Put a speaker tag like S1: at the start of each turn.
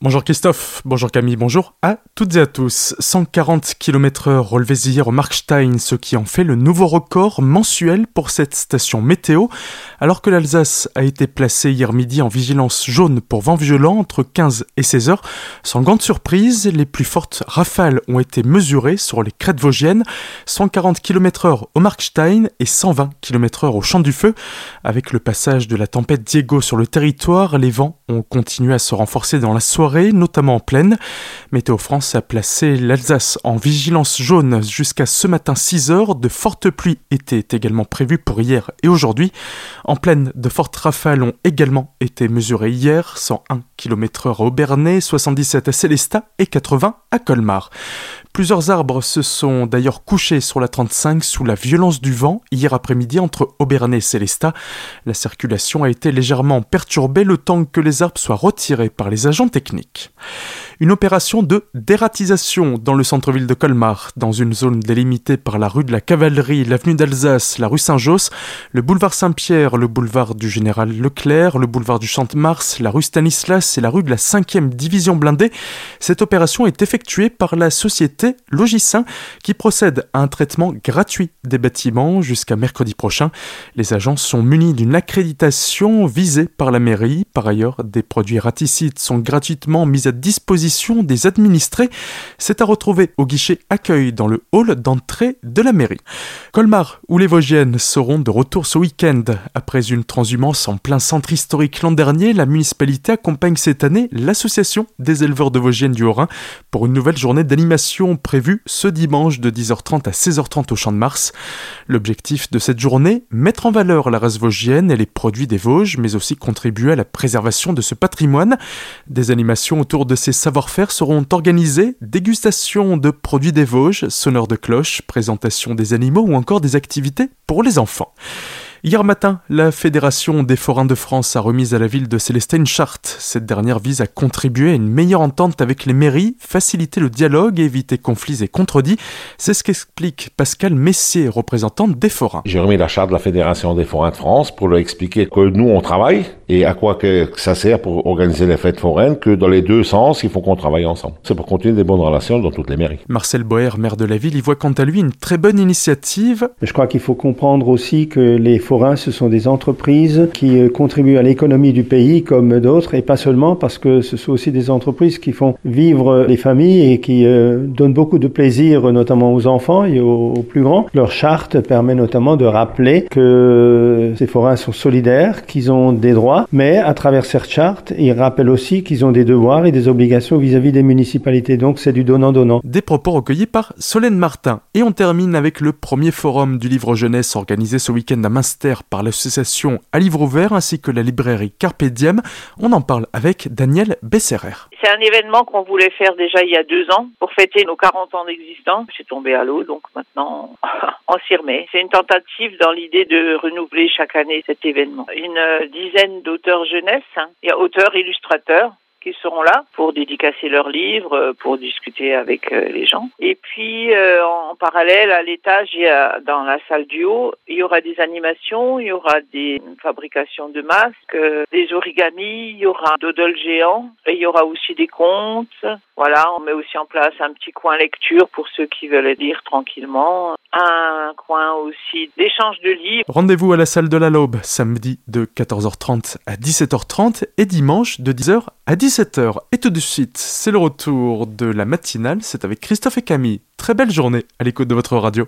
S1: Bonjour Christophe, bonjour Camille, bonjour à toutes et à tous. 140 km h relevés hier au Markstein, ce qui en fait le nouveau record mensuel pour cette station météo, alors que l'Alsace a été placée hier midi en vigilance jaune pour vent violent entre 15 et 16 heures. Sans grande surprise, les plus fortes rafales ont été mesurées sur les crêtes vosgiennes, 140 km h au Markstein et 120 km h au Champ du Feu. Avec le passage de la tempête Diego sur le territoire, les vents ont continué à se renforcer dans la soirée notamment en plaine. Météo France a placé l'Alsace en vigilance jaune jusqu'à ce matin 6 heures. De fortes pluies étaient également prévues pour hier et aujourd'hui. En plaine, de fortes rafales ont également été mesurées hier, 101 km/h à Aubernay, 77 à Célestat et 80 à Colmar. Plusieurs arbres se sont d'ailleurs couchés sur la 35 sous la violence du vent hier après-midi entre Aubernay et Célestat. La circulation a été légèrement perturbée le temps que les arbres soient retirés par les agents techniques une opération de dératisation dans le centre-ville de Colmar, dans une zone délimitée par la rue de la Cavalerie, l'avenue d'Alsace, la rue Saint-Josse, le boulevard Saint-Pierre, le boulevard du Général Leclerc, le boulevard du Champ-de-Mars, la rue Stanislas et la rue de la 5e division blindée. Cette opération est effectuée par la société Logissin qui procède à un traitement gratuit des bâtiments jusqu'à mercredi prochain. Les agents sont munis d'une accréditation visée par la mairie. Par ailleurs, des produits raticides sont gratuitement mis à disposition des administrés. C'est à retrouver au guichet accueil dans le hall d'entrée de la mairie. Colmar ou les Vosgiennes seront de retour ce week-end. Après une transhumance en plein centre historique l'an dernier, la municipalité accompagne cette année l'association des éleveurs de Vosgiennes du Haut-Rhin pour une nouvelle journée d'animation prévue ce dimanche de 10h30 à 16h30 au Champ de Mars. L'objectif de cette journée, mettre en valeur la race vosgienne et les produits des Vosges, mais aussi contribuer à la préservation de ce patrimoine. Des animations autour de ces savoirs faire seront organisées dégustation de produits des Vosges, sonneurs de cloches, présentation des animaux ou encore des activités pour les enfants. Hier matin, la Fédération des forains de France a remis à la ville de Célestin une charte. Cette dernière vise à contribuer à une meilleure entente avec les mairies, faciliter le dialogue, éviter conflits et contredits. C'est ce qu'explique Pascal Messier, représentant des forains.
S2: J'ai remis la charte de la Fédération des forains de France pour leur expliquer que nous on travaille et à quoi que ça sert pour organiser les fêtes foraines, que dans les deux sens, il faut qu'on travaille ensemble. C'est pour continuer des bonnes relations dans toutes les mairies.
S1: Marcel Boer, maire de la ville, y voit quant à lui une très bonne initiative.
S3: Je crois qu'il faut comprendre aussi que les forains, ce sont des entreprises qui euh, contribuent à l'économie du pays comme d'autres, et pas seulement parce que ce sont aussi des entreprises qui font vivre les familles et qui euh, donnent beaucoup de plaisir, notamment aux enfants et aux, plus grands. Leur charte permet notamment de rappeler que ces forains sont solidaires, qu'ils ont des droits, mais à travers cette charte, ils rappellent aussi qu'ils ont des devoirs et des obligations vis-à-vis des municipalités. Donc c'est du donnant-donnant.
S1: Des propos recueillis par Solène Martin. Et on termine avec le premier forum du livre jeunesse organisé ce week-end à Münster par l'association À Livre Ouvert ainsi que la librairie Carpe Diem. On en parle avec Daniel Besserer.
S4: C'est un événement qu'on voulait faire déjà il y a deux ans pour fêter nos 40 ans d'existence. C'est tombé à l'eau, donc maintenant remet. C'est une tentative dans l'idée de renouveler chaque année cet événement. Une dizaine d'auteurs jeunesse, hein. auteurs, illustrateurs, qui seront là pour dédicacer leurs livres, euh, pour discuter avec euh, les gens. Et puis, euh, en parallèle, à l'étage, dans la salle du haut, il y aura des animations, il y aura des fabrications de masques, des origamis, il y aura doodle géant, et il y aura aussi des contes. Voilà, on met aussi en place un petit coin lecture pour ceux qui veulent lire tranquillement. Un coin aussi d'échange de livres.
S1: Rendez-vous à la salle de la Laube, samedi de 14h30 à 17h30 et dimanche de 10h à 17h. Et tout de suite, c'est le retour de la matinale, c'est avec Christophe et Camille. Très belle journée à l'écoute de votre radio.